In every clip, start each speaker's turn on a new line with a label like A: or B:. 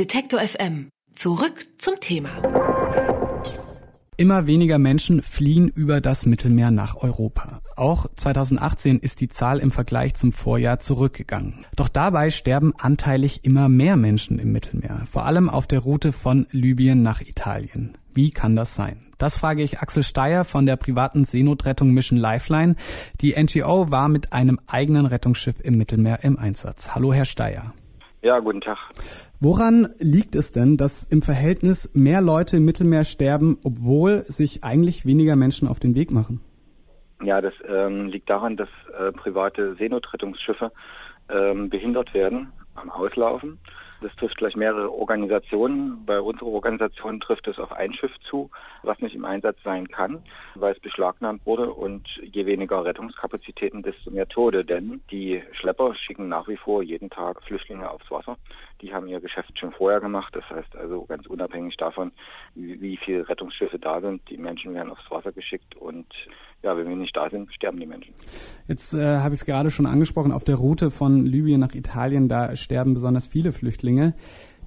A: Detektor FM. Zurück zum Thema.
B: Immer weniger Menschen fliehen über das Mittelmeer nach Europa. Auch 2018 ist die Zahl im Vergleich zum Vorjahr zurückgegangen. Doch dabei sterben anteilig immer mehr Menschen im Mittelmeer, vor allem auf der Route von Libyen nach Italien. Wie kann das sein? Das frage ich Axel Steyer von der privaten Seenotrettung Mission Lifeline. Die NGO war mit einem eigenen Rettungsschiff im Mittelmeer im Einsatz. Hallo, Herr Steyer.
C: Ja, guten Tag.
B: Woran liegt es denn, dass im Verhältnis mehr Leute im Mittelmeer sterben, obwohl sich eigentlich weniger Menschen auf den Weg machen?
C: Ja, das ähm, liegt daran, dass äh, private Seenotrettungsschiffe ähm, behindert werden am Auslaufen das trifft gleich mehrere Organisationen. Bei unserer Organisation trifft es auf ein Schiff zu, was nicht im Einsatz sein kann, weil es beschlagnahmt wurde und je weniger Rettungskapazitäten, desto mehr Tode. Denn die Schlepper schicken nach wie vor jeden Tag Flüchtlinge aufs Wasser. Die haben ihr Geschäft schon vorher gemacht. Das heißt also ganz unabhängig davon, wie, viele Rettungsschiffe da sind, die Menschen werden aufs Wasser geschickt und ja, wenn wir nicht da sind, sterben die Menschen.
B: Jetzt äh, habe ich es gerade schon angesprochen, auf der Route von Libyen nach Italien, da sterben besonders viele Flüchtlinge.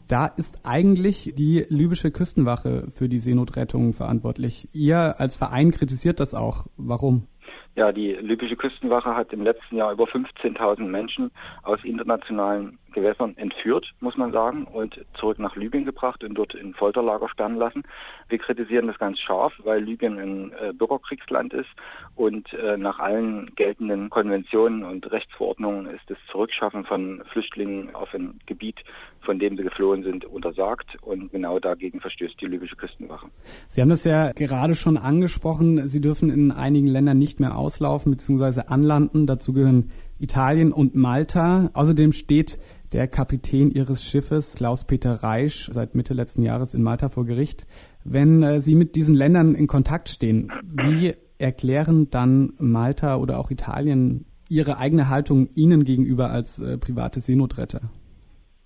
B: Da ist eigentlich die libysche Küstenwache für die Seenotrettung verantwortlich. Ihr als Verein kritisiert das auch. Warum?
C: Ja, die libysche Küstenwache hat im letzten Jahr über 15.000 Menschen aus internationalen Gewässern entführt, muss man sagen, und zurück nach Libyen gebracht und dort in Folterlager sperren lassen. Wir kritisieren das ganz scharf, weil Libyen ein äh, Bürgerkriegsland ist und äh, nach allen geltenden Konventionen und Rechtsverordnungen ist Zurückschaffen von Flüchtlingen auf ein Gebiet, von dem sie geflohen sind, untersagt und genau dagegen verstößt die libysche Küstenwache.
B: Sie haben das ja gerade schon angesprochen, Sie dürfen in einigen Ländern nicht mehr auslaufen bzw. anlanden. Dazu gehören Italien und Malta. Außerdem steht der Kapitän ihres Schiffes, Klaus-Peter Reisch, seit Mitte letzten Jahres in Malta vor Gericht. Wenn äh, Sie mit diesen Ländern in Kontakt stehen, wie erklären dann Malta oder auch Italien ihre eigene Haltung Ihnen gegenüber als äh, private Seenotretter?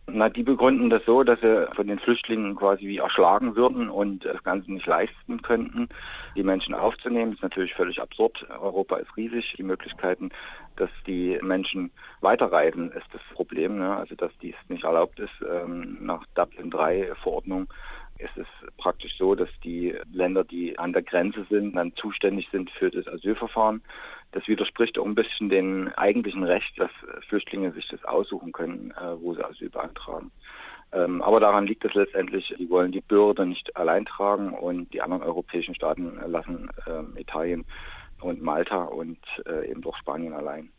C: Na, die begründen das so, dass sie von den Flüchtlingen quasi wie erschlagen würden und das Ganze nicht leisten könnten, die Menschen aufzunehmen. Das ist natürlich völlig absurd. Europa ist riesig. Die Möglichkeiten, dass die Menschen weiterreisen, ist das Problem. Ne? Also dass dies nicht erlaubt ist. Ähm, nach Dublin 3 Verordnung ist es praktisch so, dass die Länder, die an der Grenze sind, dann zuständig sind für das Asylverfahren. Das widerspricht auch ein bisschen dem eigentlichen Recht, dass Flüchtlinge sich das aussuchen können, äh, wo sie Asyl beantragen. Ähm, aber daran liegt es letztendlich, die wollen die Bürde nicht allein tragen und die anderen europäischen Staaten lassen äh, Italien und Malta und äh, eben doch Spanien allein.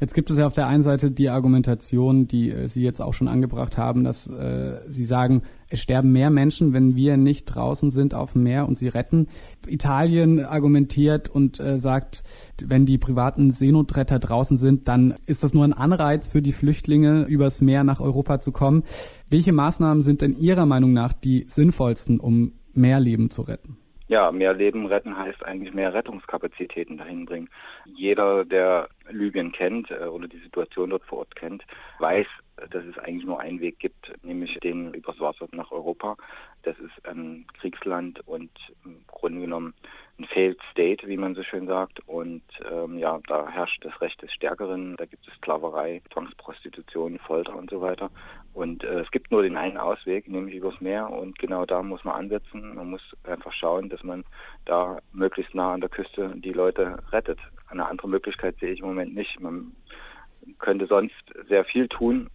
B: Jetzt gibt es ja auf der einen Seite die Argumentation, die äh, Sie jetzt auch schon angebracht haben, dass äh, Sie sagen, es sterben mehr Menschen, wenn wir nicht draußen sind auf dem Meer und sie retten. Italien argumentiert und äh, sagt, wenn die privaten Seenotretter draußen sind, dann ist das nur ein Anreiz für die Flüchtlinge, übers Meer nach Europa zu kommen. Welche Maßnahmen sind denn Ihrer Meinung nach die sinnvollsten, um mehr Leben zu retten?
C: Ja, mehr Leben retten heißt eigentlich mehr Rettungskapazitäten dahin bringen. Jeder, der Libyen kennt äh, oder die Situation dort vor Ort kennt, weiß, dass es eigentlich nur einen Weg gibt, nämlich den übers Wasser nach Europa. Das ist ein Kriegsland und im Grunde genommen ein Failed State, wie man so schön sagt. Und ähm, ja, da herrscht das Recht des Stärkeren. Da gibt es Sklaverei, Zwangsprostitution, Folter und so weiter. Und äh, es gibt nur den einen Ausweg, nämlich übers Meer. Und genau da muss man ansetzen. Man muss einfach schauen, dass man da möglichst nah an der Küste die Leute rettet. Eine andere Möglichkeit sehe ich im Moment nicht. Man könnte sonst sehr viel tun.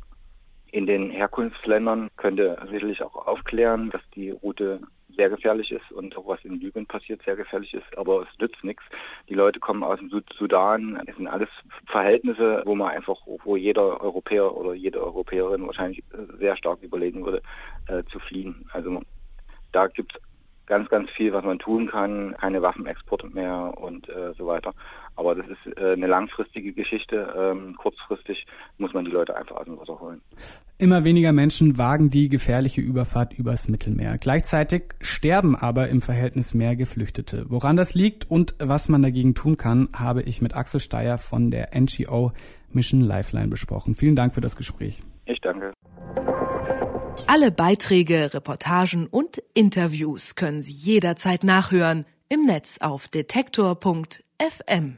C: In den Herkunftsländern könnte sicherlich auch aufklären, dass die Route sehr gefährlich ist und auch was in Libyen passiert sehr gefährlich ist, aber es nützt nichts. Die Leute kommen aus dem Sudan, es sind alles Verhältnisse, wo man einfach, wo jeder Europäer oder jede Europäerin wahrscheinlich sehr stark überlegen würde, äh, zu fliehen. Also da gibt es ganz, ganz viel, was man tun kann, keine Waffenexporte mehr und äh, so weiter. Aber das ist äh, eine langfristige Geschichte. Ähm, kurzfristig muss man die Leute einfach aus dem Wasser holen.
B: Immer weniger Menschen wagen die gefährliche Überfahrt übers Mittelmeer. Gleichzeitig sterben aber im Verhältnis mehr Geflüchtete. Woran das liegt und was man dagegen tun kann, habe ich mit Axel Steyer von der NGO Mission Lifeline besprochen. Vielen Dank für das Gespräch.
C: Ich danke.
A: Alle Beiträge, Reportagen und Interviews können Sie jederzeit nachhören im Netz auf detektor.fm.